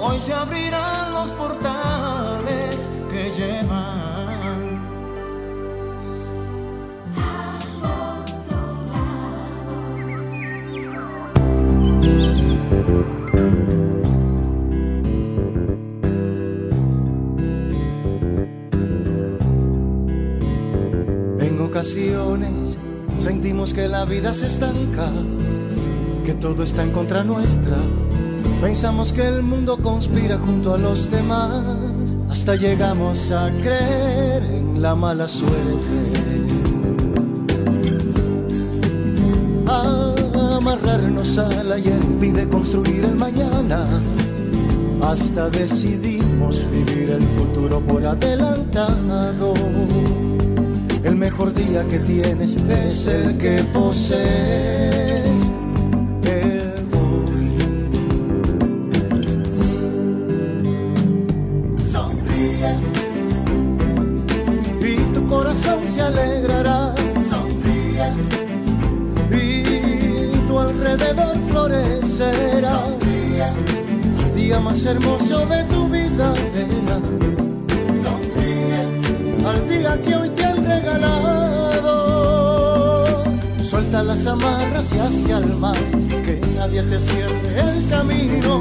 Hoy se abrirán los portales que llevan. En ocasiones sentimos que la vida se estanca que todo está en contra nuestra. Pensamos que el mundo conspira junto a los demás, hasta llegamos a creer en la mala suerte. Amarrarnos al ayer impide construir el mañana, hasta decidimos vivir el futuro por adelantado. El mejor día que tienes es el que posees más hermoso de tu vida, Sonríe. Al día que hoy te han regalado. Suelta las amarras y hazte al mar. Que nadie te cierre el camino.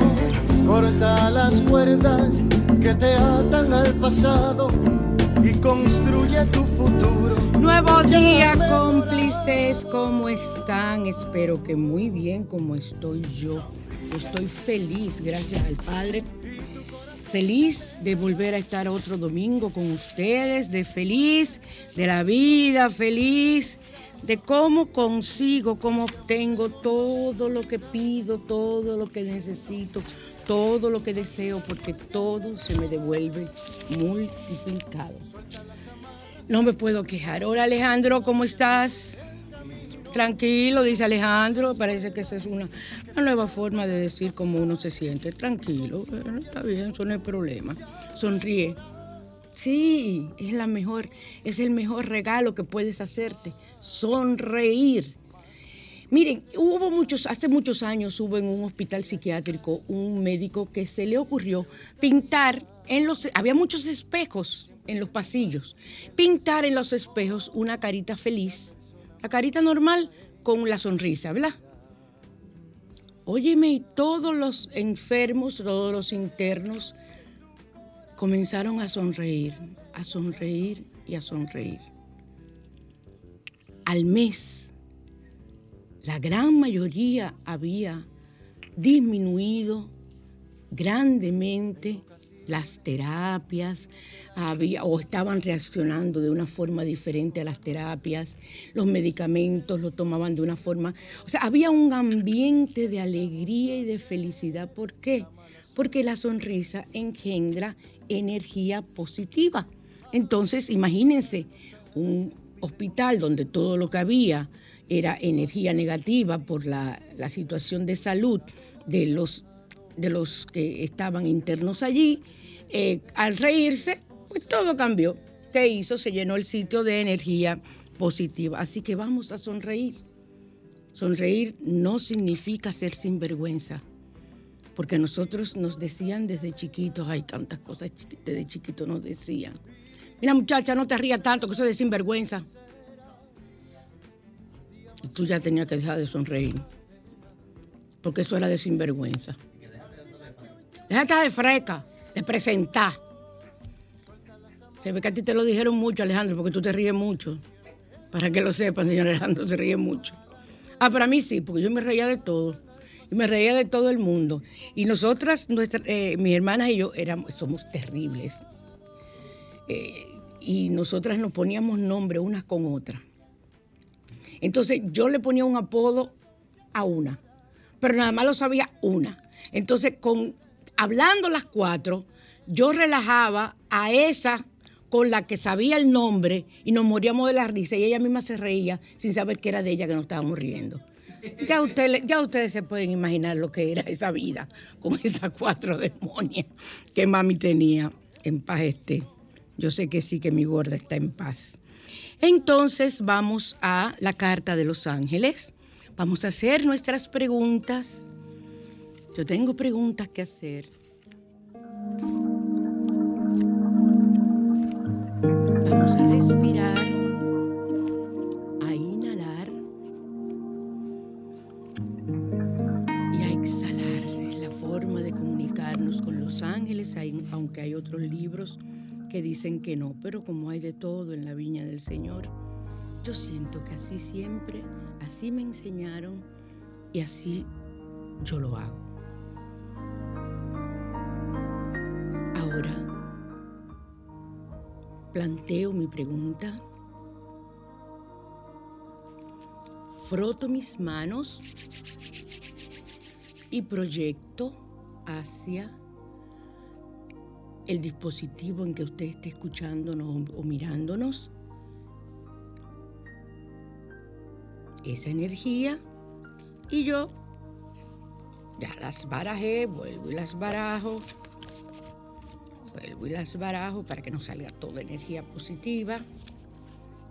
Corta las cuerdas que te atan al pasado y construye tu futuro. Nuevo día, cómplices, ¿cómo están? Espero que muy bien como estoy yo. Estoy feliz, gracias al Padre. Feliz de volver a estar otro domingo con ustedes, de feliz de la vida, feliz de cómo consigo, cómo obtengo todo lo que pido, todo lo que necesito, todo lo que deseo, porque todo se me devuelve multiplicado. No me puedo quejar. Hola Alejandro, ¿cómo estás? Tranquilo, dice Alejandro. Parece que esa es una, nueva forma de decir cómo uno se siente. Tranquilo, está bien, eso no es problema. Sonríe. Sí, es la mejor, es el mejor regalo que puedes hacerte. Sonreír. Miren, hubo muchos, hace muchos años hubo en un hospital psiquiátrico un médico que se le ocurrió pintar en los, había muchos espejos en los pasillos, pintar en los espejos una carita feliz, la carita normal con la sonrisa, ¿verdad? Óyeme, y todos los enfermos, todos los internos comenzaron a sonreír, a sonreír y a sonreír. Al mes la gran mayoría había disminuido grandemente las terapias, había, o estaban reaccionando de una forma diferente a las terapias, los medicamentos lo tomaban de una forma, o sea, había un ambiente de alegría y de felicidad. ¿Por qué? Porque la sonrisa engendra energía positiva. Entonces, imagínense un hospital donde todo lo que había era energía negativa por la, situación de salud de los, de los que estaban internos allí. Eh, al reírse, pues todo cambió. ¿qué hizo? Se llenó el sitio de energía positiva. Así que vamos a sonreír. Sonreír no significa ser sinvergüenza, porque nosotros nos decían desde chiquitos, hay tantas cosas desde chiquitos nos decían. Mira muchacha, no te rías tanto, que eso es de sinvergüenza. Y tú ya tenías que dejar de sonreír, porque eso era de sinvergüenza. Déjate de freca, de presentar. Se ve que a ti te lo dijeron mucho, Alejandro, porque tú te ríes mucho. Para que lo sepan, señor Alejandro, se ríe mucho. Ah, para mí sí, porque yo me reía de todo. Y me reía de todo el mundo. Y nosotras, nuestra, eh, mis hermanas y yo, éramos, somos terribles. Eh, y nosotras nos poníamos nombre unas con otras. Entonces yo le ponía un apodo a una, pero nada más lo sabía una. Entonces, con, hablando las cuatro, yo relajaba a esa con la que sabía el nombre y nos moríamos de la risa y ella misma se reía sin saber que era de ella que nos estábamos riendo. Ya, usted, ya ustedes se pueden imaginar lo que era esa vida con esas cuatro demonias que mami tenía en paz esté. Yo sé que sí, que mi gorda está en paz. Entonces vamos a la carta de los ángeles. Vamos a hacer nuestras preguntas. Yo tengo preguntas que hacer. Vamos a respirar, a inhalar y a exhalar. Es la forma de comunicarnos con los ángeles, aunque hay otros libros que dicen que no, pero como hay de todo en la viña del Señor, yo siento que así siempre, así me enseñaron y así yo lo hago. Ahora planteo mi pregunta, froto mis manos y proyecto hacia el dispositivo en que usted esté escuchándonos o mirándonos. Esa energía y yo ya las barajé, vuelvo y las barajo, vuelvo y las barajo para que nos salga toda energía positiva,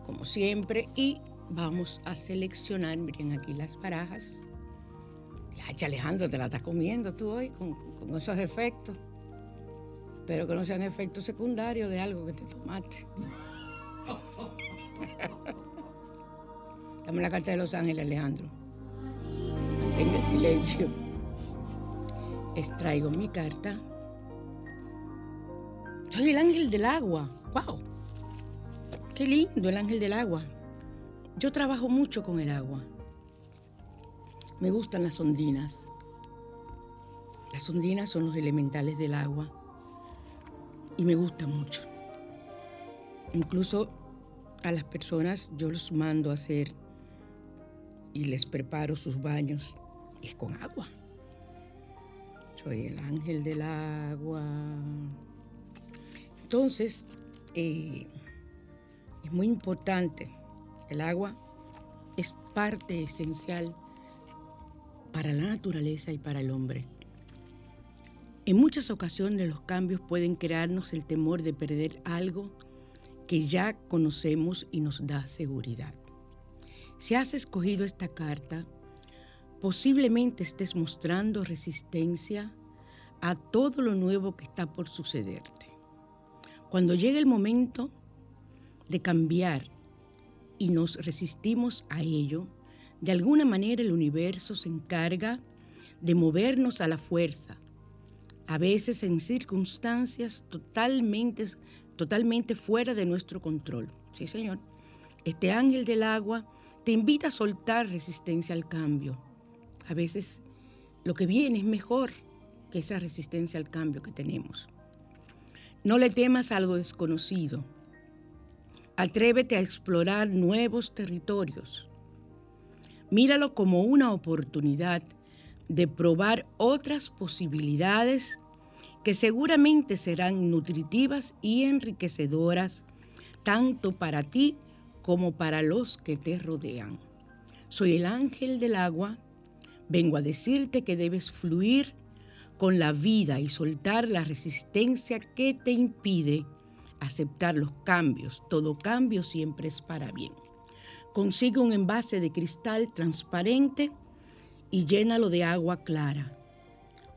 como siempre, y vamos a seleccionar, miren aquí las barajas. Ya, Alejandro, te la estás comiendo tú hoy con, esos efectos. Espero que no sean efectos secundarios de algo que te tomaste. Dame la carta de Los Ángeles, Alejandro. Mantenga el silencio. Extraigo mi carta. Soy el ángel del agua. ¡Wow! Qué lindo el ángel del agua. Yo trabajo mucho con el agua. Me gustan las ondinas. Las ondinas son los elementales del agua y me gustan mucho. Incluso a las personas yo los mando a hacer y les preparo sus baños y es con agua. Soy el ángel del agua. Entonces, eh, es muy importante. El agua es parte esencial para la naturaleza y para el hombre. En muchas ocasiones los cambios pueden crearnos el temor de perder algo que ya conocemos y nos da seguridad. Si has escogido esta carta, posiblemente estés mostrando resistencia a todo lo nuevo que está por sucederte. Cuando llegue el momento de cambiar y nos resistimos a ello, de alguna manera el universo se encarga de movernos a la fuerza, a veces en circunstancias totalmente, totalmente fuera de nuestro control. Sí, señor. Este ángel del agua te invita a soltar resistencia al cambio. A veces lo que viene es mejor que esa resistencia al cambio que tenemos. No le temas a desconocido. Atrévete a explorar nuevos territorios. Míralo como una oportunidad de probar otras posibilidades que seguramente serán nutritivas y enriquecedoras tanto para ti como para los que te rodean. Soy el ángel del agua, vengo a decirte que debes fluir con la vida y soltar la resistencia que te impide aceptar los cambios. Todo cambio siempre es para bien. Consigue un envase de cristal transparente y llénalo de agua clara.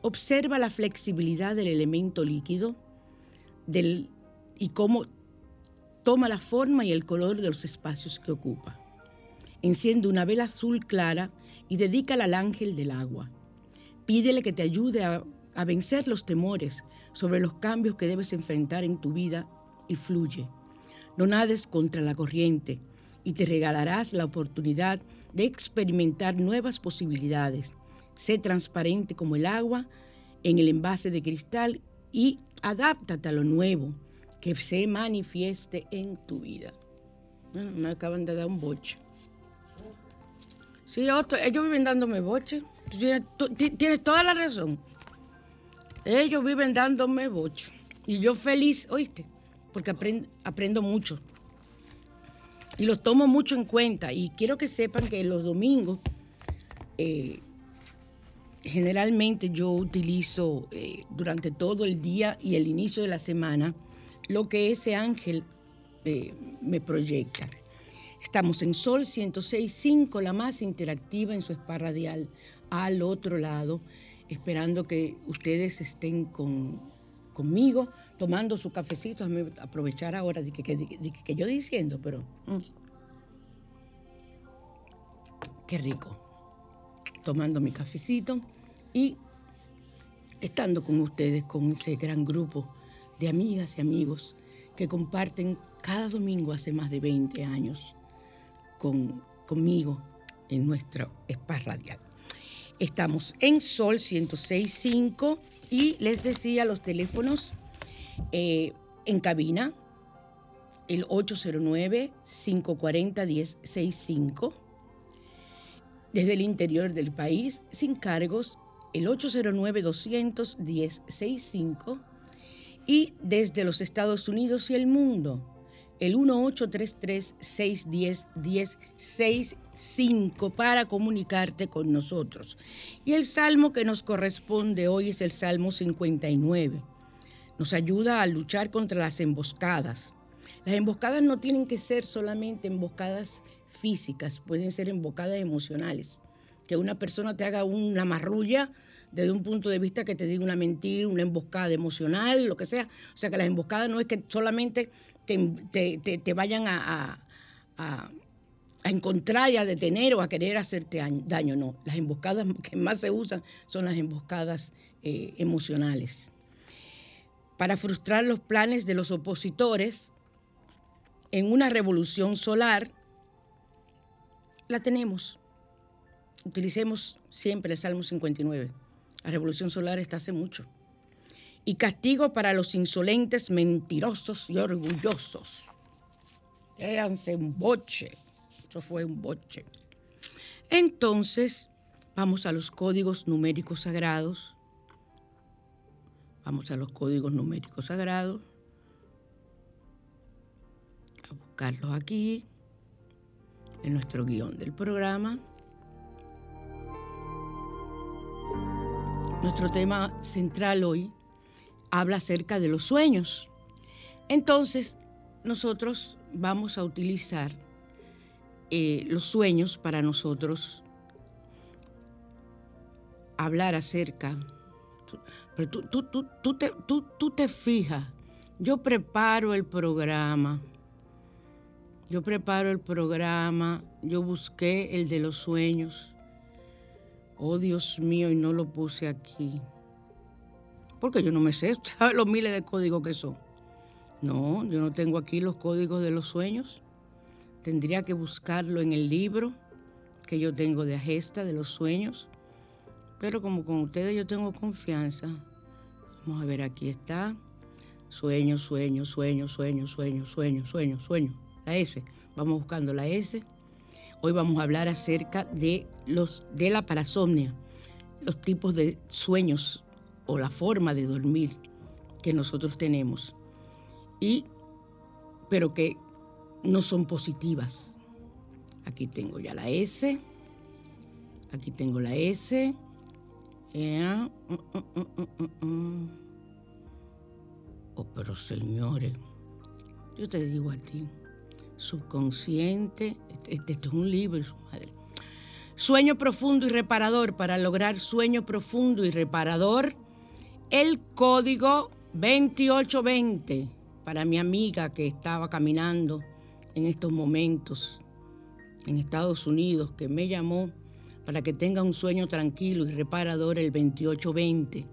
Observa la flexibilidad del elemento líquido y cómo toma la forma y el color de los espacios que ocupa. Enciende una vela azul clara y dedícala al ángel del agua. Pídele que te ayude a, vencer los temores sobre los cambios que debes enfrentar en tu vida y fluye. No nades contra la corriente y te regalarás la oportunidad de experimentar nuevas posibilidades. Sé transparente como el agua en el envase de cristal y adáptate a lo nuevo que se manifieste en tu vida. Ah, me acaban de dar un boche. Sí, ellos viven dándome boche. Tienes, toda la razón. Ellos viven dándome boche. Y yo feliz, oíste, porque aprendo, aprendo mucho. Y los tomo mucho en cuenta. Y quiero que sepan que los domingos, eh, generalmente yo utilizo eh, durante todo el día y el inicio de la semana lo que ese ángel eh, me proyecta. Estamos en Sol 106.5, la más interactiva en su spa radial, al otro lado, esperando que ustedes estén con, conmigo, tomando su cafecito. Déjame aprovechar ahora de que, de yo diciendo, pero... mm. Qué rico. Tomando mi cafecito y estando con ustedes, con ese gran grupo de amigas y amigos que comparten cada domingo hace más de 20 años con, conmigo en nuestro spa radial. Estamos en Sol 106.5 y les decía los teléfonos eh, en cabina, el 809-540-1065. Desde el interior del país, sin cargos, el 809-200-1065. Y desde los Estados Unidos y el mundo, el 1833-610-1065 para comunicarte con nosotros. Y el salmo que nos corresponde hoy es el Salmo 59. Nos ayuda a luchar contra las emboscadas. Las emboscadas no tienen que ser solamente emboscadas físicas, pueden ser emboscadas emocionales. Que una persona te haga una marrulla desde un punto de vista que te diga una mentira, una emboscada emocional, lo que sea. O sea que las emboscadas no es que solamente te, vayan a, a- encontrar y a detener o a querer hacerte daño, daño, no. Las emboscadas que más se usan son las emboscadas eh, emocionales. Para frustrar los planes de los opositores en una revolución solar, la tenemos. Utilicemos siempre el Salmo 59. La revolución solar está hace mucho. Y castigo para los insolentes, mentirosos y orgullosos. Éanse un boche. Eso fue un boche. Entonces, vamos a los códigos numéricos sagrados. Vamos a los códigos numéricos sagrados. A buscarlos aquí, en nuestro guion del programa. Nuestro tema central hoy habla acerca de los sueños. Entonces, nosotros vamos a utilizar eh, los sueños para nosotros hablar acerca. Pero tú, tú, tú, tú te, tú te fijas, yo preparo el programa, yo preparo el programa, yo busqué el de los sueños. Oh Dios mío, y no lo puse aquí. Porque yo no me sé, ¿sabes los miles de códigos que son? No, yo no tengo aquí los códigos de los sueños. Tendría que buscarlo en el libro que yo tengo de Agesta, de los sueños. Pero como con ustedes yo tengo confianza. Vamos a ver, aquí está. Sueño, sueño, sueño, sueño, sueño, sueño, sueño, sueño. La S. Vamos buscando la S. Hoy vamos a hablar acerca de, los, de la parasomnia, los tipos de sueños o la forma de dormir que nosotros tenemos. Y, pero que no son positivas. Aquí tengo ya la S. Aquí tengo la S. Mm, mm, mm. Oh, pero señores, yo te digo a ti, subconsciente, este, este es un libro su madre. Sueño profundo y reparador. Para lograr sueño profundo y reparador, el código 2820 para mi amiga que estaba caminando en estos momentos en Estados Unidos, que me llamó para que tenga un sueño tranquilo y reparador el 2820.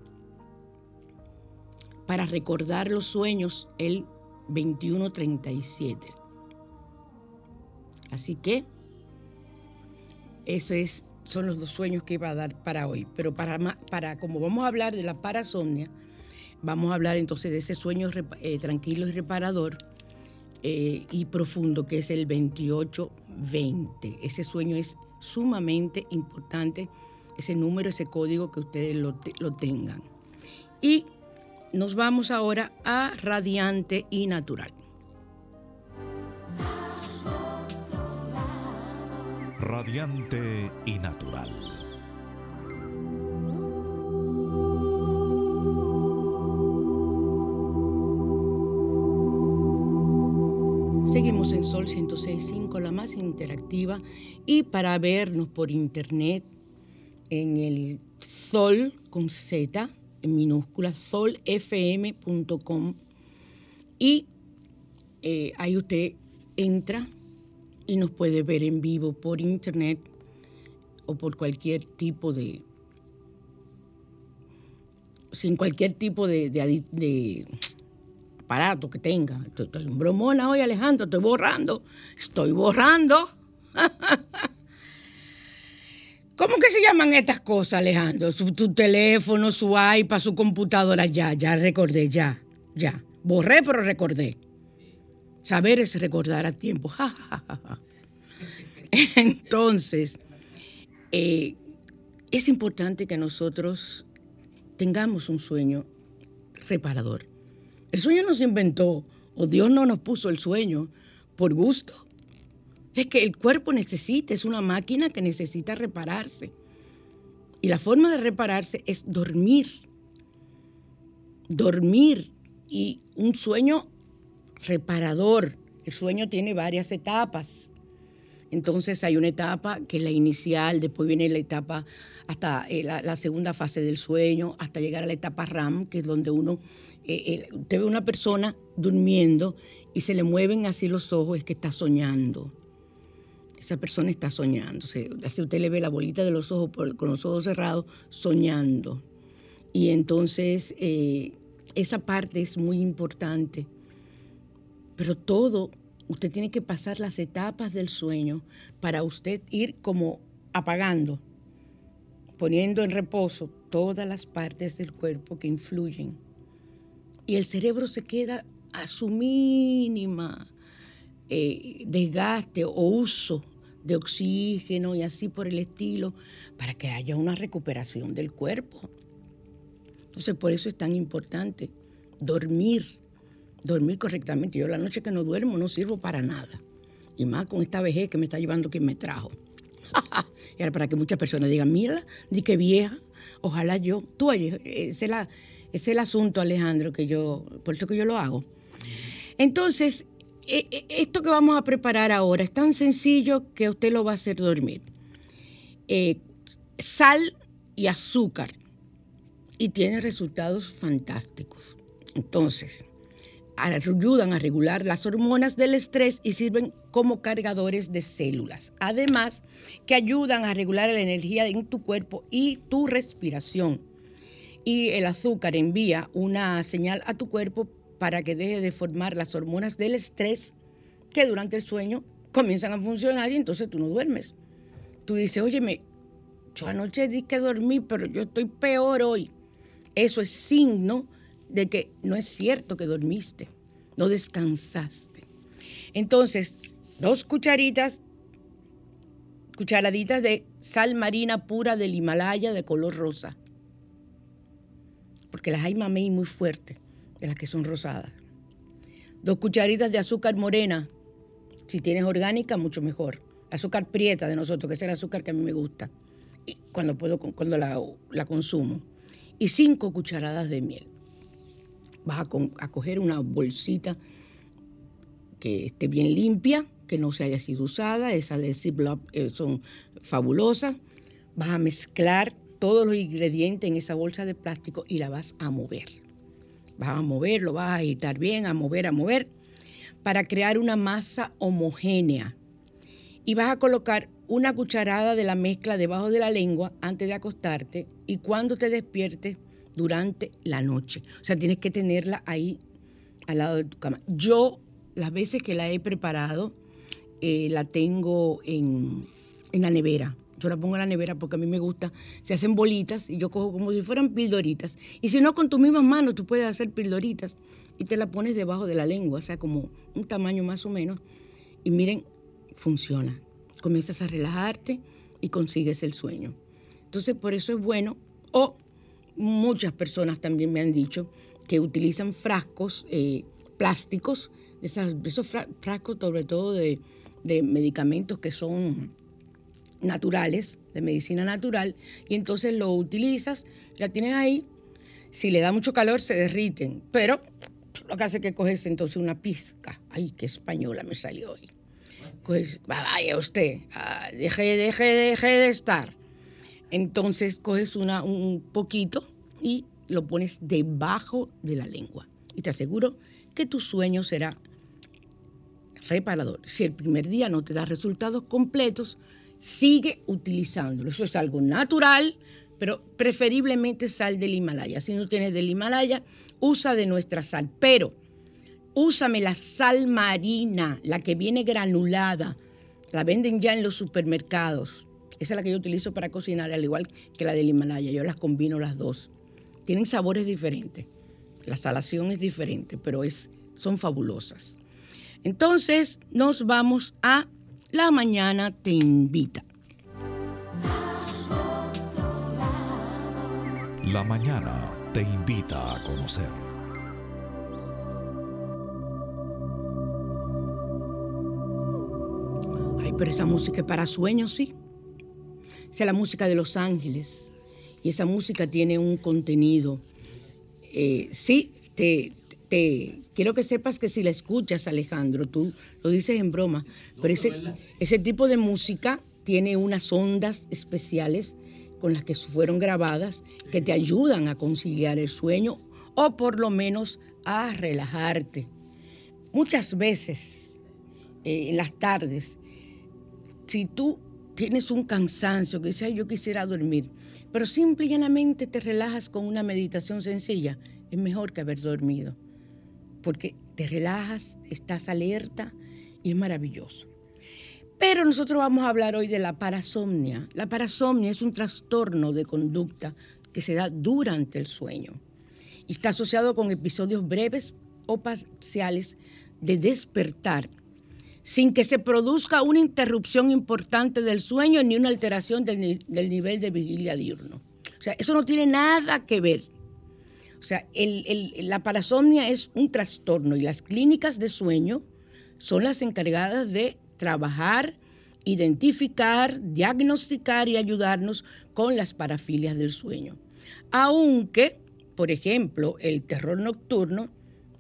Para recordar los sueños el 2137. Así que esos es, son los dos sueños que iba a dar para hoy. Pero para, como vamos a hablar de la parasomnia, vamos a hablar entonces de ese sueño eh, tranquilo y reparador eh, y profundo que es el 2820. Ese sueño es sumamente importante, ese número, ese código que ustedes lo, lo tengan. Y nos vamos ahora a radiante y natural. Radiante y natural. Seguimos en Sol 106.5, la más interactiva, y para vernos por internet en el Sol con Z, en minúscula, solfm.com, y eh, ahí usted entra y nos puede ver en vivo por internet o por cualquier tipo de sin cualquier tipo de, aparato que tenga. Estoy, un bromona hoy, Alejandro, estoy borrando, estoy borrando. ¿Cómo que se llaman estas cosas, Alejandro? Su, tu teléfono, su iPad, su computadora, ya, ya recordé, ya, ya. Borré, pero recordé. Saber es recordar a tiempo. Entonces, eh, es importante que nosotros tengamos un sueño reparador. El sueño no se inventó, o Dios no nos puso el sueño por gusto. Es que el cuerpo necesita, es una máquina que necesita repararse. Y la forma de repararse es dormir. Dormir y un sueño reparador. El sueño tiene varias etapas. Entonces hay una etapa que es la inicial, después viene la etapa hasta eh, la, segunda fase del sueño, hasta llegar a la etapa RAM, que es donde uno, eh, eh, ve una persona durmiendo y se le mueven así los ojos, es que está soñando. Esa persona está soñando. así usted le ve la bolita de los ojos con los ojos cerrados, soñando. Y entonces esa parte es muy importante pero todo, usted tiene que pasar las etapas del sueño para usted ir como apagando, poniendo en reposo todas las partes del cuerpo que influyen. Y el cerebro se queda a su mínima eh, desgaste o uso de oxígeno y así por el estilo, para que haya una recuperación del cuerpo. Entonces, por eso es tan importante dormir dormir correctamente. Yo la noche que no duermo no sirvo para nada. Y más con esta vejez que me está llevando quien me trajo. y ahora para que muchas personas digan, mira, di que vieja, ojalá yo. Tú, ese es, es el asunto, Alejandro, que yo, por eso que yo lo hago. Entonces, e, e, esto que vamos a preparar ahora es tan sencillo que usted lo va a hacer dormir. Eh, sal y azúcar. Y tiene resultados fantásticos. Entonces, ayudan a regular las hormonas del estrés y sirven como cargadores de células. Además, que ayudan a regular la energía en tu cuerpo y tu respiración. Y el azúcar envía una señal a tu cuerpo para que deje de formar las hormonas del estrés que durante el sueño comienzan a funcionar y entonces tú no duermes. Tú dices, óyeme, yo anoche di que dormí, pero yo estoy peor hoy. Eso es signo de que no es cierto que dormiste, no descansaste. Entonces, dos cucharitas, cucharaditas de sal marina pura del Himalaya de color rosa. Porque las hay mamey muy fuertes, de las que son rosadas. Dos cucharitas de azúcar morena. Si tienes orgánica, mucho mejor. Azúcar prieta de nosotros, que es el azúcar que a mí me gusta. Y cuando puedo, cuando la, la consumo. Y cinco cucharadas de miel vas a, coger una bolsita que esté bien limpia, que no se haya sido usada, esas de Ziploc eh, son fabulosas. Vas a mezclar todos los ingredientes en esa bolsa de plástico y la vas a mover. Vas a mover, lo vas a agitar bien, a mover, a mover, para crear una masa homogénea. Y vas a colocar una cucharada de la mezcla debajo de la lengua antes de acostarte y cuando te despiertes durante la noche. O sea, tienes que tenerla ahí al lado de tu cama. Yo, las veces que la he preparado, eh, la tengo en, en la nevera. Yo la pongo en la nevera porque a mí me gusta. Se hacen bolitas y yo cojo como si fueran pildoritas. Y si no, con tus mismas manos tú puedes hacer pildoritas y te la pones debajo de la lengua, o sea, como un tamaño más o menos. Y miren, funciona. Comienzas a relajarte y consigues el sueño. Entonces, por eso es bueno. O muchas personas también me han dicho que utilizan frascos eh, plásticos, esas- esos fra- frascos sobre todo de, de medicamentos que son naturales, de medicina natural, y entonces lo utilizas, la tienes ahí, si le da mucho calor se derriten, pero lo que hace que coges entonces una pizca, ay, qué española me salió hoy, pues vaya usted, ah, deje, deje, deje de estar. Entonces coges una, un poquito y lo pones debajo de la lengua. Y te aseguro que tu sueño será reparador. Si el primer día no te da resultados completos, sigue utilizándolo. Eso es algo natural, pero preferiblemente sal del Himalaya. Si no tienes del Himalaya, usa de nuestra sal. Pero úsame la sal marina, la que viene granulada. La venden ya en los supermercados. Esa es la que yo utilizo para cocinar, al igual que la del Himalaya. Yo las combino las dos. Tienen sabores diferentes. La salación es diferente, pero es, son fabulosas. Entonces nos vamos a La Mañana Te Invita. La mañana te invita a conocer. Ay, pero esa música es para sueños, sí. Esa es la música de Los Ángeles. Y esa música tiene un contenido. Eh, sí, te, te- quiero que sepas que si la escuchas, Alejandro, tú lo dices en broma, pero ese, ese tipo de música tiene unas ondas especiales con las que fueron grabadas que te ayudan a conciliar el sueño o por lo menos a relajarte. Muchas veces eh, en las tardes si tú tienes un cansancio, que dices, "Ay, yo quisiera dormir, pero simple y llanamente te relajas con una meditación sencilla, es mejor que haber dormido, porque te relajas, estás alerta y es maravilloso. Pero nosotros vamos a hablar hoy de la parasomnia. La parasomnia es un trastorno de conducta que se da durante el sueño y está asociado con episodios breves o parciales de despertar sin que se produzca una interrupción importante del sueño ni una alteración del, ni- del nivel de vigilia diurno. O sea, eso no tiene nada que ver. O sea, la parasomnia es un trastorno y las clínicas de sueño son las encargadas de trabajar, identificar, diagnosticar y ayudarnos con las parafilias del sueño. Aunque, por ejemplo, el terror nocturno,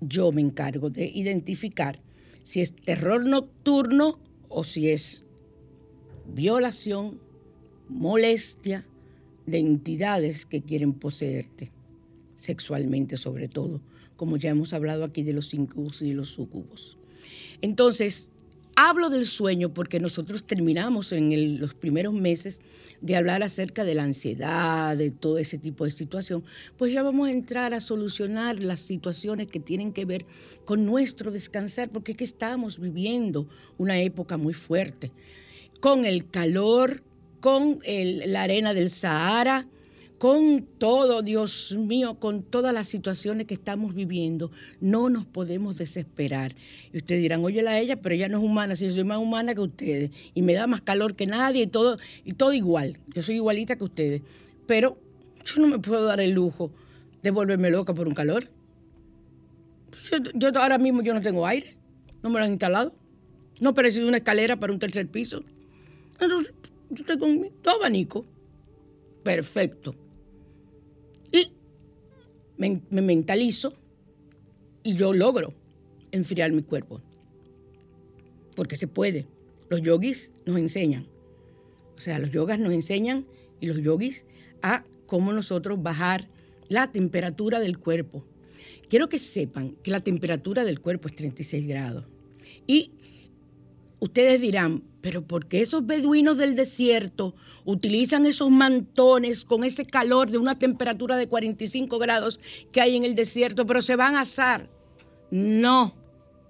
yo me encargo de identificar si es terror nocturno o si es violación, molestia de entidades que quieren poseerte, sexualmente sobre todo, como ya hemos hablado aquí de los incubos y de los sucubos. Entonces, hablo del sueño porque nosotros terminamos en los primeros meses de hablar acerca de la ansiedad, de todo ese tipo de situación, pues ya vamos a entrar a solucionar las situaciones que tienen que ver con nuestro descansar, porque es que estamos viviendo una época muy fuerte, con el calor, con la arena del Sahara, con todo, Dios mío, con todas las situaciones que estamos viviendo, no nos podemos desesperar. Y ustedes dirán, oye a ella, pero ella no es humana, si yo soy más humana que ustedes, y me da más calor que nadie, y todo, y todo igual. Yo soy igualita que ustedes. Pero yo no me puedo dar el lujo de volverme loca por un calor. Yo, ahora mismo yo no tengo aire, no me lo han instalado. No he parecido una escalera para un tercer piso. Entonces, yo mi todo abanico. Perfecto. Me mentalizo y yo logro enfriar mi cuerpo. porque se puede. Los yogis nos enseñan. O sea, los yogas nos enseñan y los yogis a cómo nosotros bajar la temperatura del cuerpo. Quiero que sepan que la temperatura del cuerpo es 36 grados. Y ustedes dirán, pero ¿por qué esos beduinos del desierto utilizan esos mantones con ese calor de una temperatura de 45 grados que hay en el desierto, pero se van a asar? No,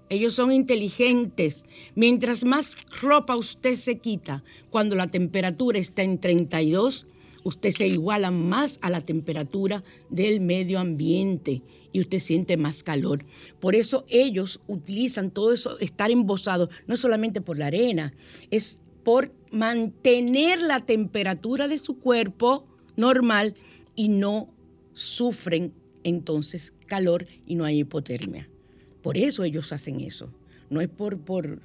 ellos son inteligentes. Mientras más ropa usted se quita, cuando la temperatura está en 32, usted se iguala más a la temperatura del medio ambiente y usted siente más calor. Por eso ellos utilizan todo eso, estar embosados, no solamente por la arena, es por mantener la temperatura de su cuerpo normal y no sufren entonces calor y no hay hipotermia. Por eso ellos hacen eso. No es por, por,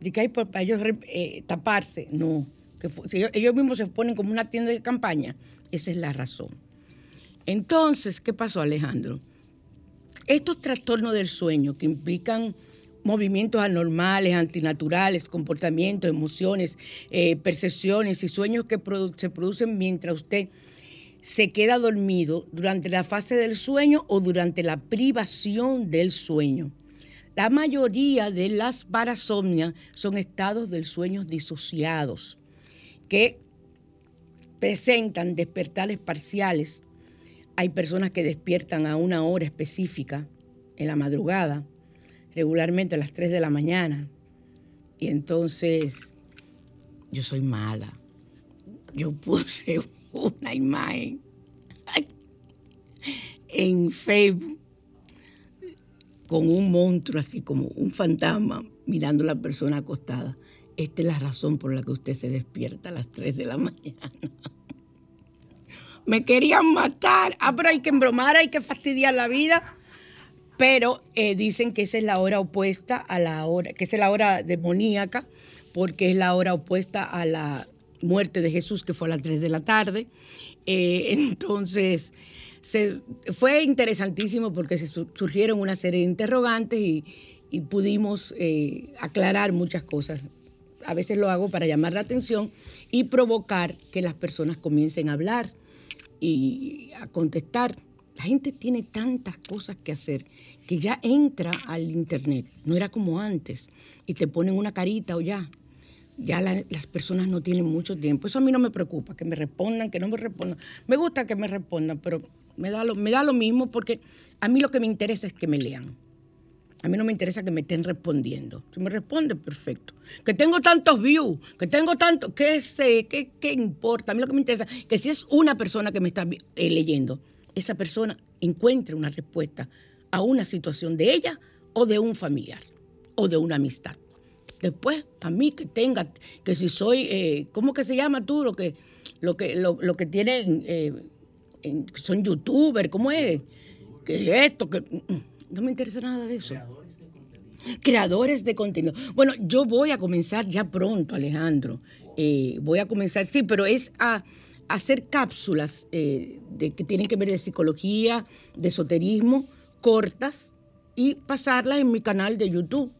de hay por- para ellos eh, taparse, no. Ellos, mismos se ponen como una tienda de campaña. Esa es la razón. Entonces, ¿qué pasó, Alejandro? Estos trastornos del sueño que implican movimientos anormales, antinaturales, comportamientos, emociones, eh, percepciones y sueños que se producen mientras usted se queda dormido durante la fase del sueño o durante la privación del sueño. La mayoría de las parasomnias son estados del sueño disociados que presentan despertares parciales. Hay personas que despiertan a una hora específica en la madrugada, regularmente a las 3 de la mañana. Y entonces yo soy mala. Yo puse una imagen en Facebook con un monstruo así como un fantasma mirando a la persona acostada. Esta es la razón por la que usted se despierta a las 3 de la mañana. Me querían matar. Ah, pero hay que embromar, hay que fastidiar la vida. Pero eh, dicen que esa es la hora opuesta a la hora, que esa es la hora demoníaca, porque es la hora opuesta a la muerte de Jesús, que fue a las 3 de la tarde. Eh, entonces, fue interesantísimo porque se su- surgieron una serie de interrogantes y, y pudimos eh, aclarar muchas cosas. A veces lo hago para llamar la atención y provocar que las personas comiencen a hablar y a contestar. La gente tiene tantas cosas que hacer que ya entra al internet. No era como antes y te ponen una carita o ya. Ya la- las personas no tienen mucho tiempo. Eso a mí no me preocupa, que me respondan, que no me respondan. Me gusta que me respondan, pero me da lo, me da lo mismo porque a mí lo que me interesa es que me lean. A mí no me interesa que me estén respondiendo. Si me responden, perfecto. Que tengo tantos views, que tengo tanto, ¿qué sé? ¿Qué, qué importa? A mí lo que me interesa es que si es una persona que me está eh, leyendo, esa persona encuentre una respuesta a una situación de ella o de un familiar o de una amistad. Después, a mí que tenga, que si soy, eh, ¿cómo que se llama tú? Lo que, lo que, lo, que tienen, eh, son youtubers, ¿cómo es? Que esto, que... No me interesa nada de eso. Creadores de contenido. Bueno, yo voy a comenzar ya pronto, Alejandro. Eh, voy a comenzar, sí, pero es a, a hacer cápsulas eh, de, que tienen que ver de psicología, de esoterismo, cortas, y pasarlas en mi canal de YouTube.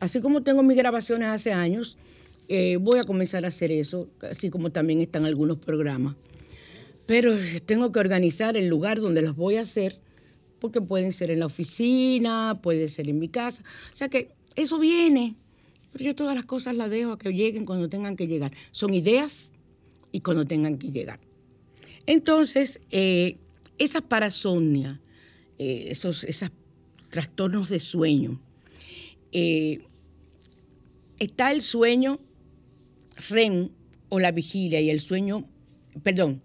Así como tengo mis grabaciones hace años, eh, voy a comenzar a hacer eso, así como también están algunos programas. Pero tengo que organizar el lugar donde los voy a hacer, porque pueden ser en la oficina, puede ser en mi casa. O sea que eso viene. Pero yo todas las cosas las dejo a que lleguen cuando tengan que llegar. Son ideas y cuando tengan que llegar. Entonces, eh, esa parasomnia, eh, esos, trastornos de sueño, eh, está el sueño REM o la vigilia y el sueño, perdón,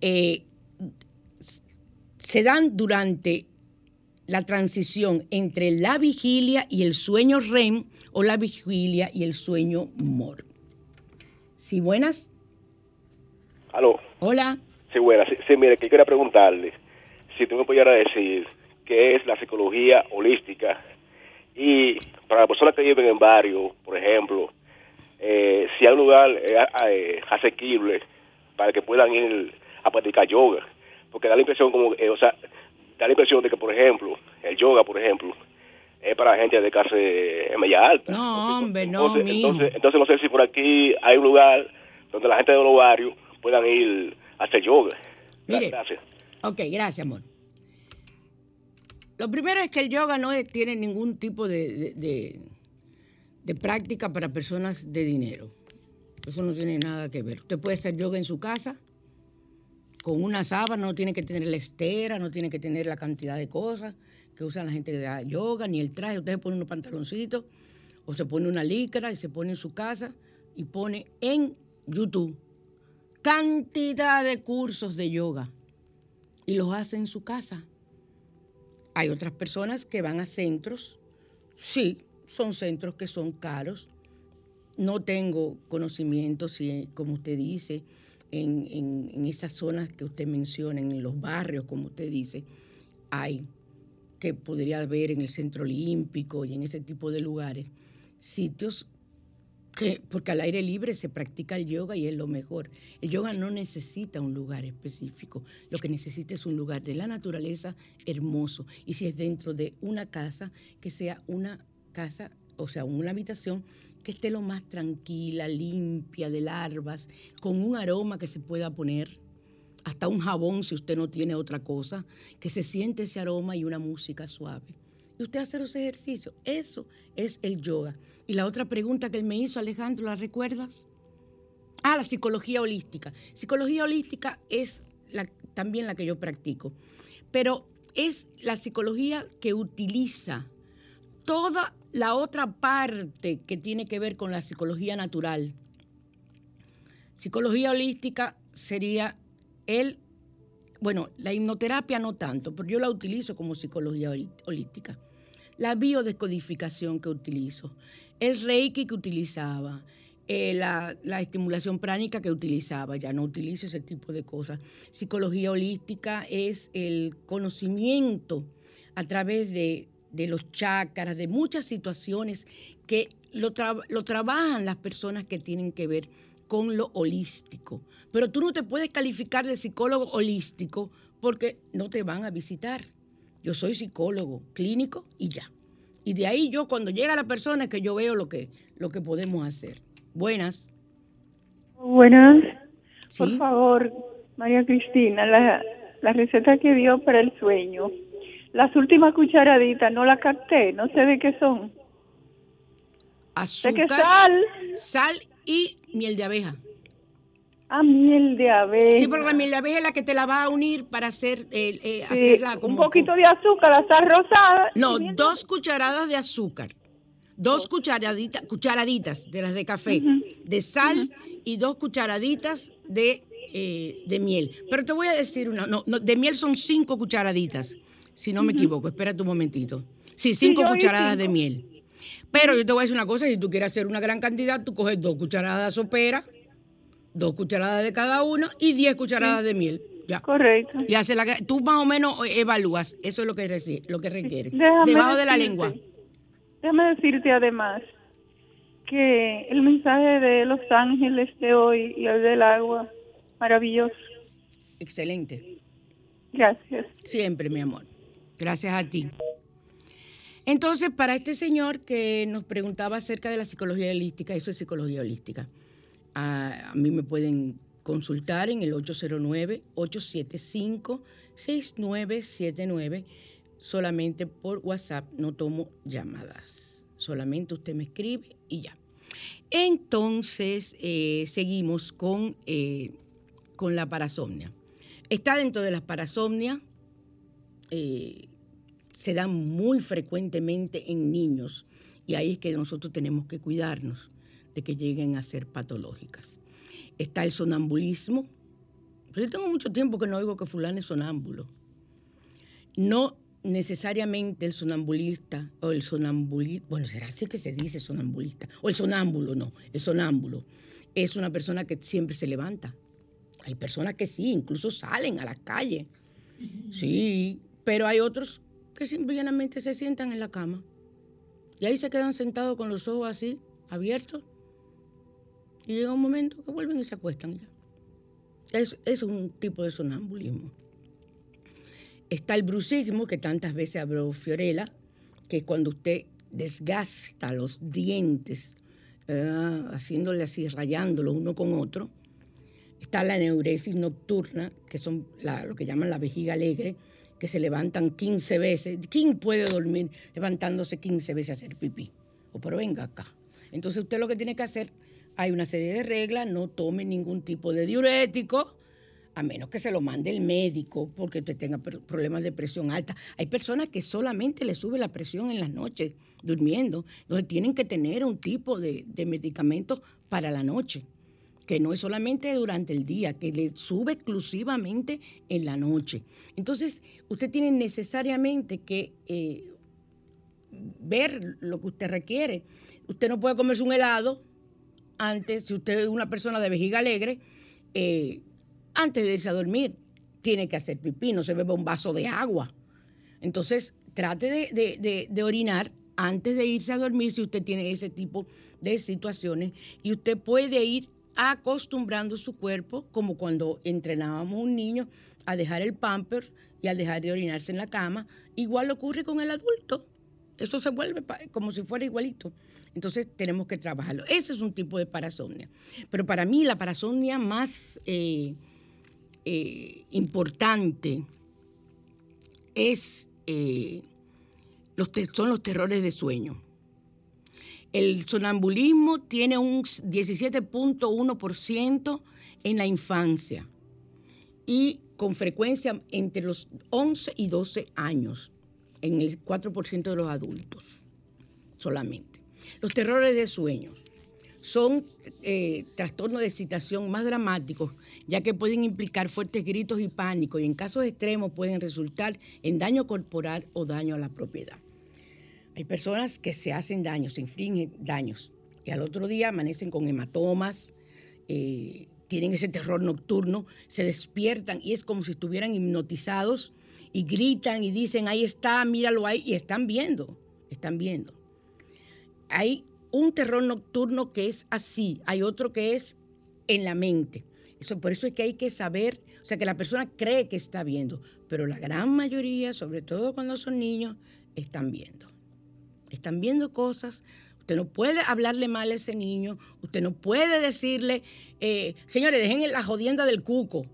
eh, se dan durante la transición entre la vigilia y el sueño REM o la vigilia y el sueño MOR. Sí, buenas. Aló, Hola. sí, buena. Sí, sí, mire, que quería preguntarle si tú me pudiera decir qué es la psicología holística y para las personas que viven en barrio, por ejemplo, eh, si hay un lugar eh, eh, asequible para que puedan ir a practicar yoga, porque da la impresión como, eh, o sea, da la impresión de que, por ejemplo, el yoga, por ejemplo, es para gente de clase media alta. No, hombre, no, entonces, entonces, entonces no sé si por aquí hay un lugar donde la gente de los barrios puedan ir a hacer yoga. Mire. Gracias. Ok, gracias, amor. Lo primero es que el yoga no tiene ningún tipo de, de- de- de práctica para personas de dinero. Eso no tiene nada que ver. Usted puede hacer yoga en su casa con una sábana, no tiene que tener la estera, no tiene que tener la cantidad de cosas que usan la gente que da yoga, ni el traje. Usted se pone unos pantaloncitos o se pone una licra y se pone en su casa y pone en YouTube cantidad de cursos de yoga y los hace en su casa. Hay otras personas que van a centros, sí, son centros que son caros. No tengo conocimiento, si, como usted dice, en, en- esas zonas que usted menciona, en los barrios, como usted dice, hay que podría haber en el Centro Olímpico y en ese tipo de lugares, sitios que, porque al aire libre se practica el yoga y es lo mejor. El yoga no necesita un lugar específico, lo que necesita es un lugar de la naturaleza hermoso. Y si es dentro de una casa, que sea una casa, o sea, una habitación que esté lo más tranquila, limpia, de larvas, con un aroma que se pueda poner, hasta un jabón si usted no tiene otra cosa, que se siente ese aroma y una música suave y usted hacer ese ejercicio. Eso es el yoga. Y la otra pregunta que él me hizo, Alejandro, ¿la recuerdas? Ah, la psicología holística. Psicología holística es también la que yo practico, pero es la psicología que utiliza toda la otra parte que tiene que ver con la psicología natural. Psicología holística sería el, bueno, la hipnoterapia no tanto, pero yo la utilizo como psicología holística. La biodescodificación que utilizo, el reiki que utilizaba, eh, la, la estimulación pránica que utilizaba, ya no utilizo ese tipo de cosas. Psicología holística es el conocimiento a través de, de los chakras, de muchas situaciones que lo, tra- lo trabajan las personas que tienen que ver con lo holístico. Pero tú no te puedes calificar de psicólogo holístico porque no te van a visitar. Yo soy psicólogo clínico y ya. Y de ahí yo cuando llega la persona es que yo veo lo que, lo que podemos hacer. Buenas. Buenas. Por favor, María Cristina, la, la receta que dio para el sueño. Las últimas cucharaditas no las capté, no sé de qué son. ¿De qué Azúcar, sal? sal y miel de abeja. Ah, miel de abeja. Sí, porque la miel de abeja es la que te la va a unir para hacer, eh, eh, Sí, hacerla un poquito de azúcar, la sal rosada. No, dos cucharadas de azúcar, dos cucharaditas, cucharaditas de las de café, de sal y dos cucharaditas de, eh, de miel. Pero te voy a decir una, no, no, de miel son cinco cucharaditas, si no me equivoco, espérate un momentito. Sí, cinco cucharadas de miel. Pero yo te voy a decir una cosa, si tú quieres hacer una gran cantidad, tú coges dos cucharadas de sopera, dos cucharadas de cada una y diez cucharadas de miel. Ya. Correcto. Y hace la, tú más o menos evalúas, eso es lo que, reci- lo que requiere. Déjame Debajo de la lengua. Déjame decirte además que el mensaje de Los Ángeles de hoy y el del agua, maravilloso. Excelente. Gracias. Siempre, mi amor. Gracias a ti. Entonces, para este señor que nos preguntaba acerca de la psicología holística, eso es psicología holística. A, mí me pueden consultar en el 809-875-6979. Solamente por WhatsApp no tomo llamadas. Solamente usted me escribe y ya. Entonces, eh, seguimos con, eh, con la parasomnia. Está dentro de las parasomnias, eh, se dan muy frecuentemente en niños y ahí es que nosotros tenemos que cuidarnos de que lleguen a ser patológicas. Está el sonambulismo. Yo tengo mucho tiempo que no oigo que fulano es sonámbulo. No necesariamente el sonambulista o el sonambulista, bueno, será así que se dice sonambulista, o el sonámbulo, no, el sonámbulo es una persona que siempre se levanta. Hay personas que sí, incluso salen a la calle. Sí, pero hay otros que simplemente se sientan en la cama y ahí se quedan sentados con los ojos así, abiertos, y llega un momento que vuelven y se acuestan ya. Es, es un tipo de sonambulismo. Está el bruxismo, que tantas veces habló Fiorella, que cuando usted desgasta los dientes, eh, haciéndole así, rayándolo uno con otro, está la neuresis nocturna, que son la- lo que llaman la vejiga alegre, que se levantan 15 veces. ¿Quién puede dormir levantándose 15 veces a hacer pipí? O pero venga acá. Entonces usted lo que tiene que hacer, hay una serie de reglas, no tome ningún tipo de diurético, a menos que se lo mande el médico porque usted tenga problemas de presión alta. Hay personas que solamente le sube la presión en las noches durmiendo, entonces tienen que tener un tipo de, de medicamento para la noche, que no es solamente durante el día, que le sube exclusivamente en la noche. Entonces, usted tiene necesariamente que eh, ver lo que usted requiere. Usted no puede comerse un helado antes, si usted es una persona de vejiga alegre, eh, antes de irse a dormir, tiene que hacer pipí, no se bebe un vaso de agua. Entonces, trate de- de orinar antes de irse a dormir si usted tiene ese tipo de situaciones y usted puede ir acostumbrando su cuerpo como cuando entrenábamos a un niño a dejar el pamper y a dejar de orinarse en la cama. Igual ocurre con el adulto. Eso se vuelve como si fuera igualito. Entonces tenemos que trabajarlo. Ese es un tipo de parasomnia. Pero para mí la parasomnia más eh, eh, importante es, eh, los son los terrores de sueño. El sonambulismo tiene un 17.1% en la infancia y con frecuencia entre los 11 y 12 años, en el 4% de los adultos solamente. Los terrores de sueño son eh, trastornos de excitación más dramáticos, ya que pueden implicar fuertes gritos y pánico y en casos extremos pueden resultar en daño corporal o daño a la propiedad. Hay personas que se hacen daños, se infringen daños y al otro día amanecen con hematomas, eh, tienen ese terror nocturno, se despiertan y es como si estuvieran hipnotizados y gritan y dicen, ahí está, míralo ahí, y están viendo, están viendo. Hay un terror nocturno que es así, hay otro que es en la mente. Eso, por eso es que hay que saber, o sea, que la persona cree que está viendo, pero la gran mayoría, sobre todo cuando son niños, están viendo. Están viendo cosas. Usted no puede hablarle mal a ese niño, usted no puede decirle, eh, señores, dejen la jodienda del cuco.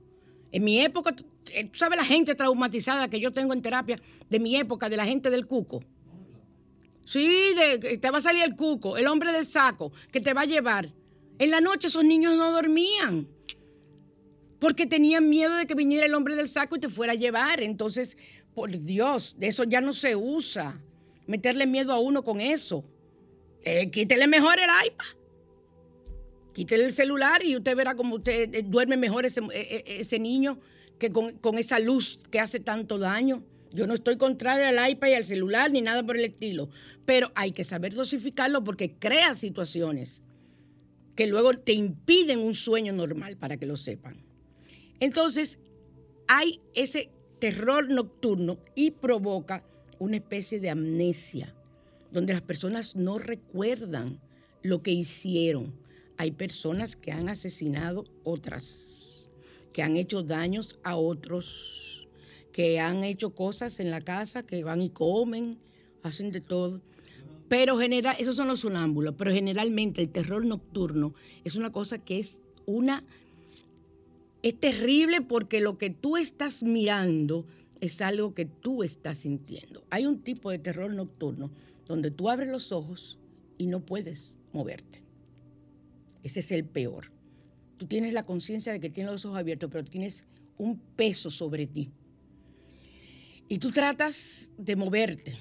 En mi época, tú eh, tú sabes la gente traumatizada que yo tengo en terapia de mi época, de la gente del cuco. Sí, te va a salir el cuco, el hombre del saco, que te va a llevar. En la noche esos niños no dormían. Porque tenían miedo de que viniera el hombre del saco y te fuera a llevar. Entonces, por Dios, de eso ya no se usa. Meterle miedo a uno con eso. Eh, quítele mejor el iPad. Quítele el celular y usted verá como usted eh, duerme mejor ese, eh, ese niño que con, con esa luz que hace tanto daño. Yo no estoy contraria al iPad y al celular ni nada por el estilo, pero hay que saber dosificarlo porque crea situaciones que luego te impiden un sueño normal, para que lo sepan. Entonces, hay ese terror nocturno y provoca una especie de amnesia, donde las personas no recuerdan lo que hicieron. Hay personas que han asesinado otras, que han hecho daños a otros, que han hecho cosas en la casa, que van y comen, hacen de todo. Pero general, esos son los sonámbulos, pero generalmente el terror nocturno es una cosa que es una es terrible porque lo que tú estás mirando es algo que tú estás sintiendo. Hay un tipo de terror nocturno donde tú abres los ojos y no puedes moverte. Ese es el peor. Tú tienes la conciencia de que tienes los ojos abiertos, pero tienes un peso sobre ti. Y tú tratas de moverte.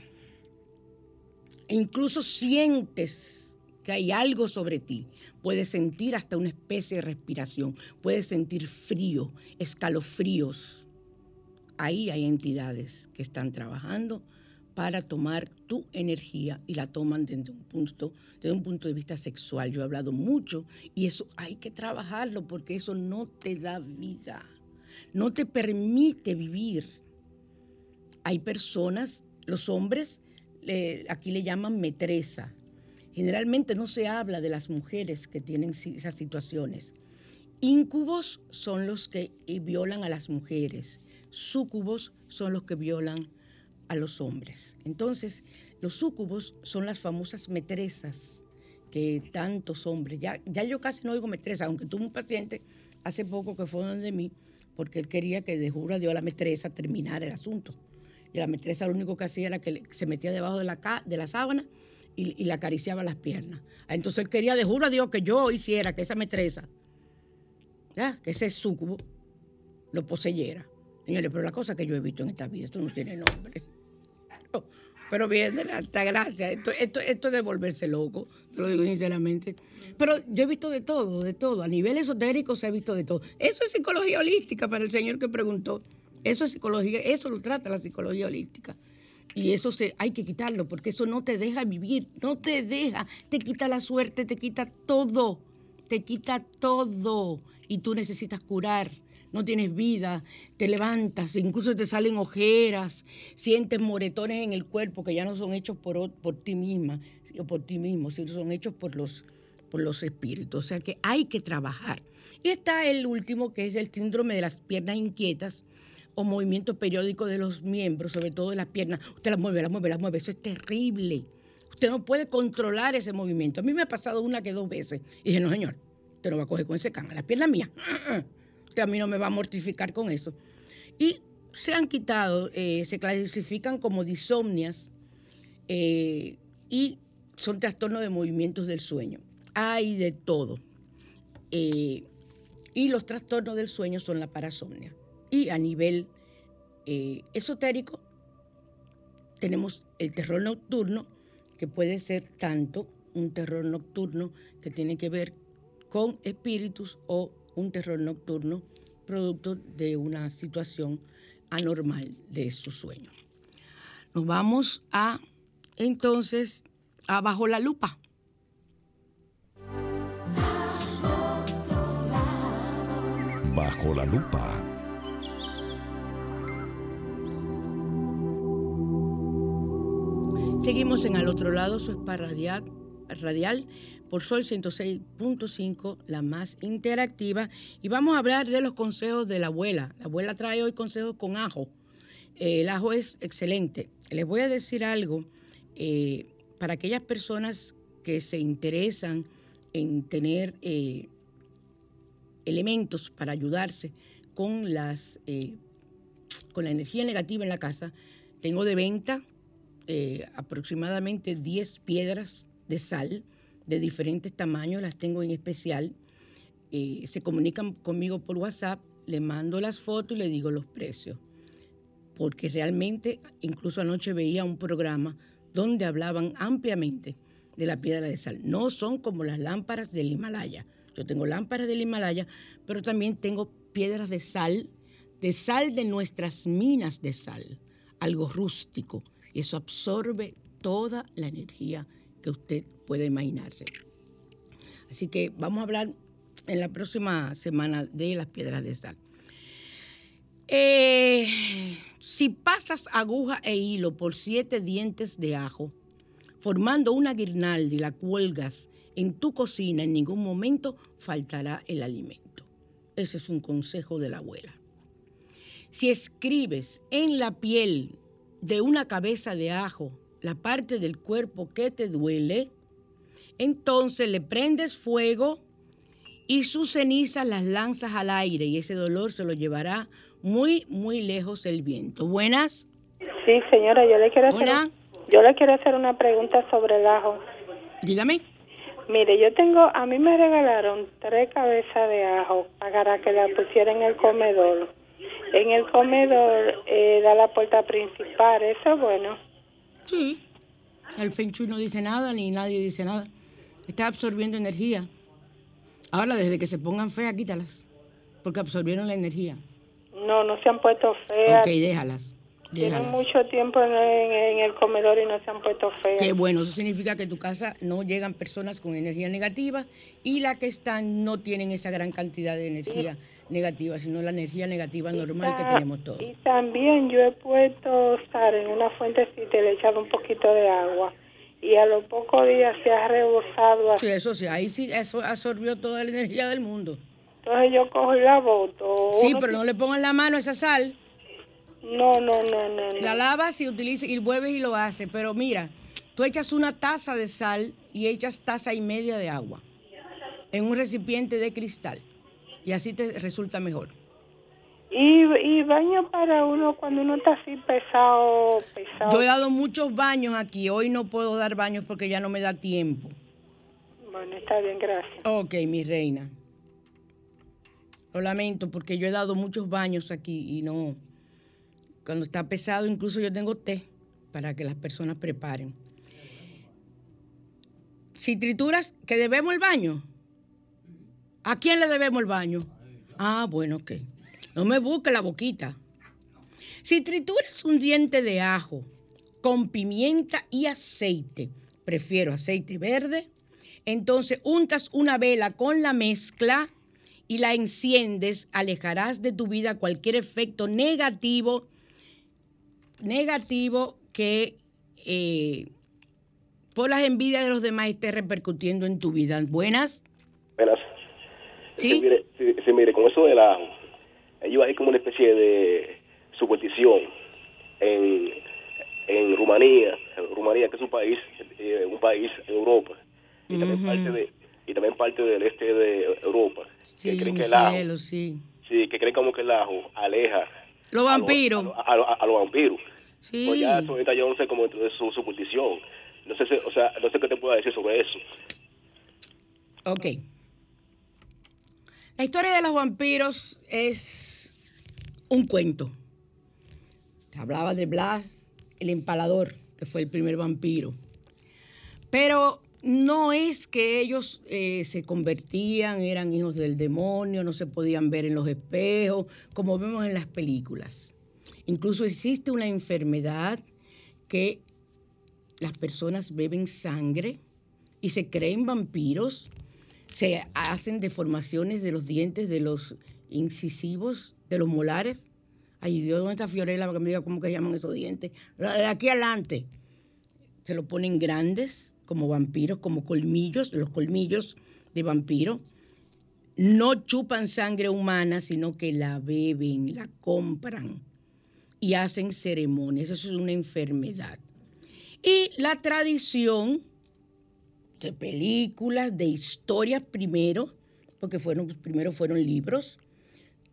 E incluso sientes que hay algo sobre ti. Puedes sentir hasta una especie de respiración. Puedes sentir frío, escalofríos. Ahí hay entidades que están trabajando para tomar tu energía y la toman desde un punto, desde un punto de vista sexual. Yo he hablado mucho y eso hay que trabajarlo porque eso no te da vida, no te permite vivir. Hay personas, los hombres, aquí le llaman metresa. Generalmente no se habla de las mujeres que tienen esas situaciones. Íncubos son los que violan a las mujeres. Súcubos son los que violan a los hombres. Entonces, los súcubos son las famosas metresas que tantos hombres, ya, ya yo casi no oigo metresa, aunque tuve un paciente hace poco que fue donde mí, porque él quería que de juro a Dios la metresa terminara el asunto. Y la metresa lo único que hacía era que se metía debajo de la, de la sábana y, le acariciaba las piernas. Ah, Entonces él quería de juro a Dios que yo hiciera que esa metresa, ¿ya? que ese súcubo, lo poseyera. Señores, pero la cosa que yo he visto en esta vida, esto no tiene nombre. Pero, viene de la alta gracia. Esto, esto, esto es de volverse loco, te lo digo sinceramente. Pero yo he visto de todo, de todo. A nivel esotérico se ha visto de todo. Eso es psicología holística para el señor que preguntó. Eso es psicología, eso lo trata la psicología holística. Y eso se, hay que quitarlo, porque eso no te deja vivir, no te deja, te quita la suerte, te quita todo, te quita todo. Y tú necesitas curar, no tienes vida, te levantas, incluso te salen ojeras, sientes moretones en el cuerpo que ya no son hechos por, ti misma o por ti mismo, sino son hechos por los, por los espíritus. O sea que hay que trabajar. Y está el último, que es el síndrome de las piernas inquietas o movimiento periódico de los miembros, sobre todo de las piernas. Usted las mueve, las mueve, las mueve. Eso es terrible. Usted no puede controlar ese movimiento. A mí me ha pasado una que dos veces. Y dije, no, señor, usted no va a coger con ese can. Las piernas mías. A mí no me va a mortificar con eso. Y se han quitado, eh, se clasifican como disomnias eh, y son trastornos de movimientos del sueño. Hay de todo. Eh, y los trastornos del sueño son la parasomnia. Y a nivel esotérico, tenemos el terror nocturno, que puede ser tanto un terror nocturno que tiene que ver con espíritus o un terror nocturno producto de una situación anormal de su sueño. Nos vamos a entonces a bajo la lupa. Bajo la lupa. Seguimos en al otro lado, su es radial, radial por Sol 106.5, la más interactiva. Y vamos a hablar de los consejos de la abuela. La abuela trae hoy consejos con ajo. Eh, el ajo es excelente. Les voy a decir algo eh, para aquellas personas que se interesan en tener eh, elementos para ayudarse con las con la energía negativa en la casa. Tengo de venta aproximadamente 10 piedras de sal de diferentes tamaños, las tengo en especial. Eh, se comunican conmigo por WhatsApp, le mando las fotos y le digo los precios. Porque realmente, incluso anoche veía un programa donde hablaban ampliamente de la piedra de sal. No son como las lámparas del Himalaya. Yo tengo lámparas del Himalaya, pero también tengo piedras de sal, de sal de nuestras minas de sal, algo rústico, y eso absorbe toda la energía que usted puede imaginarse. Así que vamos a hablar en la próxima semana de las piedras de sal. Eh, si pasas aguja e hilo por siete dientes de ajo, formando una guirnalda y la cuelgas en tu cocina, en ningún momento faltará el alimento. Ese es un consejo de la abuela. Si escribes en la piel de una cabeza de ajo la parte del cuerpo que te duele, entonces le prendes fuego y sus cenizas las lanzas al aire y ese dolor se lo llevará muy, muy lejos el viento. Buenas. Sí, señora, yo le quiero hacer, yo le quiero hacer una pregunta sobre el ajo. Dígame. Mire, yo tengo, a mí me regalaron tres cabezas de ajo para que la pusiera en el comedor. En el comedor eh, da la puerta principal, eso es bueno. Sí. El Feng Shui no dice nada ni nadie dice nada. Está absorbiendo energía. Ahora, desde que se pongan feas, quítalas. Porque absorbieron la energía. No, no se han puesto feas. Ok, déjalas. Tienen déjalas. mucho tiempo en, en- en el comedor y no se han puesto feas. Qué bueno, eso significa que a tu casa no llegan personas con energía negativa y las que están no tienen esa gran cantidad de energía negativa, sino la energía negativa normal que tenemos todos. Y también yo he puesto sal en una fuentecita y le he echado un poquito de agua. Y a los pocos días se ha rebosado. Sí, eso sí, ahí sí eso absorbió toda la energía del mundo. Entonces yo cojo y la boto. Sí, pero no le pongan la mano a esa sal. No, no, no, no. no. La lavas y utilizas y vuelves y lo haces. Pero mira, tú echas una taza de sal y echas taza y media de agua en un recipiente de cristal. Y así te resulta mejor. Y, y baño para uno cuando uno está así pesado, pesado. Yo he dado muchos baños aquí. Hoy no puedo dar baños porque ya no me da tiempo. Bueno, está bien, gracias. Ok, mi reina. Lo lamento porque yo he dado muchos baños aquí y no. Cuando está pesado, incluso yo tengo té para que las personas preparen. Si trituras, que debemos el baño. ¿A quién le debemos el baño? Ah, bueno, ok. No me busque la boquita. Si trituras un diente de ajo con pimienta y aceite, prefiero aceite verde, entonces untas una vela con la mezcla y la enciendes, alejarás de tu vida cualquier efecto negativo, negativo que eh, por las envidias de los demás esté repercutiendo en tu vida. Buenas. Buenas. ¿Sí? Sí, mire, sí, sí, mire, con eso del ajo, ellos hay como una especie de superstición en, en Rumanía, Rumanía que es un país, eh, un país en Europa, y también parte de y también parte del este de Europa, Sí, que creen que el ajo, cielo, sí. sí, que creen como que el ajo aleja Los a vampiros. a, a- a los vampiros. Sí. Pues ya no sé cómo dentro de su superstición. No sé, si- o sea, no sé qué te puedo decir sobre eso. Ok. La historia de los vampiros es un cuento. Se hablaba de Blas, el empalador, que fue el primer vampiro. Pero no es que ellos eh, se convertían, eran hijos del demonio, no se podían ver en los espejos, como vemos en las películas. Incluso existe una enfermedad que las personas beben sangre y se creen vampiros, se hacen deformaciones de los dientes, de los incisivos, de los molares. Ay, Dios, ¿dónde está Fiorella para que me diga cómo que llaman esos dientes? De aquí adelante. Se lo ponen grandes, como vampiros, como colmillos, los colmillos de vampiro. No chupan sangre humana, sino que la beben, la compran y hacen ceremonias. Eso es una enfermedad. Y la tradición de películas, de historias primero, porque fueron, primero fueron libros,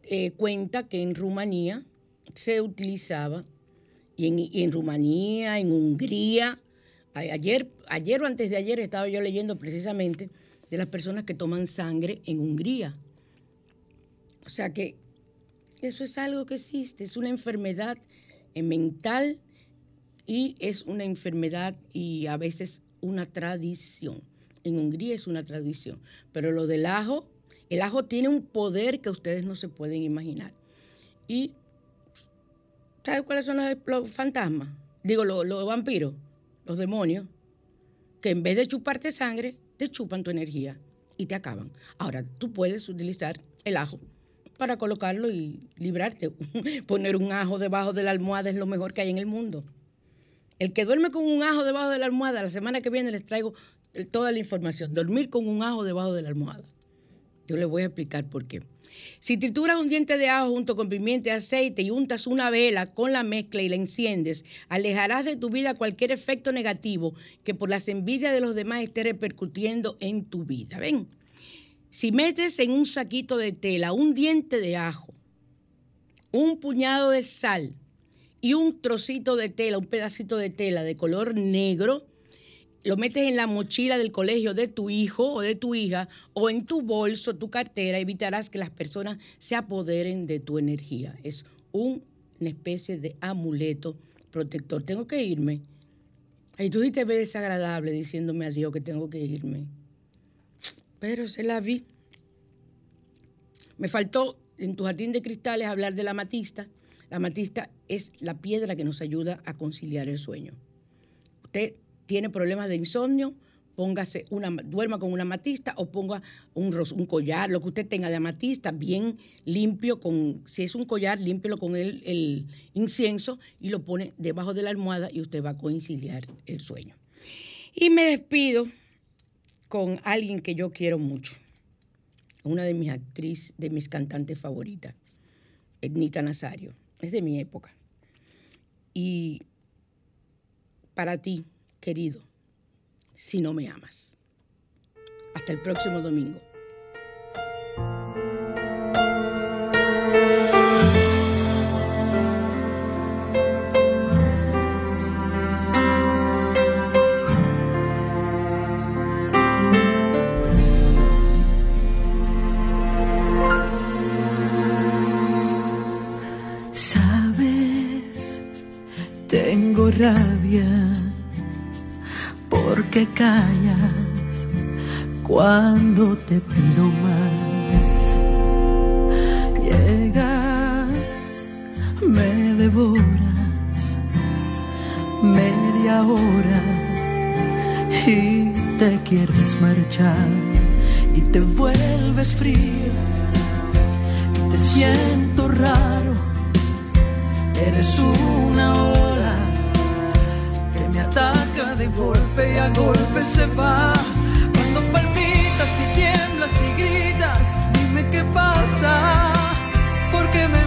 eh, cuenta que en Rumanía se utilizaba, y en, en Rumanía, en Hungría, ayer, ayer o antes de ayer estaba yo leyendo precisamente de las personas que toman sangre en Hungría. O sea que eso es algo que existe, es una enfermedad eh, mental y es una enfermedad y a veces una tradición. En Hungría es una tradición, pero lo del ajo, el ajo tiene un poder que ustedes no se pueden imaginar. Y ¿sabe cuáles son los, fantasmas? Digo, los vampiros, los demonios, que en vez de chuparte sangre, te chupan tu energía y te acaban. Ahora, tú puedes utilizar el ajo para colocarlo y librarte. Poner un ajo debajo de la almohada es lo mejor que hay en el mundo. El que duerme con un ajo debajo de la almohada, la semana que viene les traigo toda la información. Dormir con un ajo debajo de la almohada. Yo les voy a explicar por qué. Si trituras un diente de ajo junto con pimienta y aceite y untas una vela con la mezcla y la enciendes, alejarás de tu vida cualquier efecto negativo que por las envidias de los demás esté repercutiendo en tu vida. ¿Ven? Si metes en un saquito de tela un diente de ajo, un puñado de sal y un trocito de tela, un pedacito de tela de color negro, lo metes en la mochila del colegio de tu hijo o de tu hija o en tu bolso, tu cartera, evitarás que las personas se apoderen de tu energía. Es un- una especie de amuleto protector. Tengo que irme. Ay, tú sí te ves desagradable diciéndome adiós que tengo que irme. Pero se la vi. Me faltó en tu jardín de cristales hablar de la amatista. La amatista es la piedra que nos ayuda a conciliar el sueño. Usted tiene problemas de insomnio, póngase una, duerma con una amatista o ponga un, un collar, lo que usted tenga de amatista, bien limpio, con, si es un collar, límpielo con el incienso y lo pone debajo de la almohada y usted va a conciliar el sueño. Y me despido con alguien que yo quiero mucho, una de mis actrices, de mis cantantes favoritas, Ednita Nazario, es de mi época. Y para ti, querido, si no me amas. Hasta el próximo domingo. Rabia porque callas cuando te pido más. Llegas, me devoras media hora y te quieres marchar y te vuelves frío. Te siento raro, eres una me de golpe y a golpe se va. Cuando palpitas y tiemblas y gritas, dime qué pasa, porque me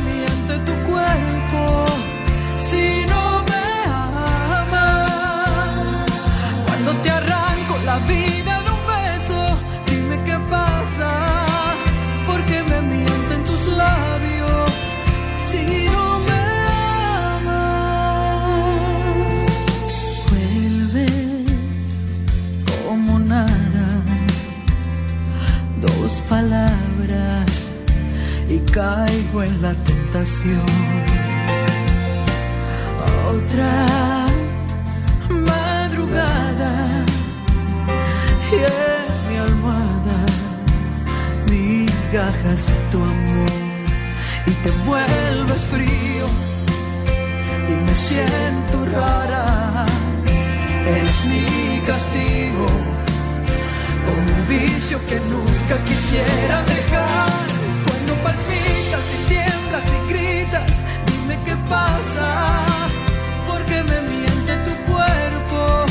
caigo en la tentación. Otra madrugada y en mi almohada migajas de tu amor y te vuelves frío y me siento rara. Eres mi castigo, con un vicio que nunca quisiera dejar. Tiemblas y gritas, dime qué pasa, porque me miente tu cuerpo.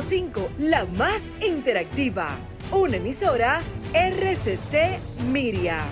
106.5, la más interactiva. Una emisora RCC Miria.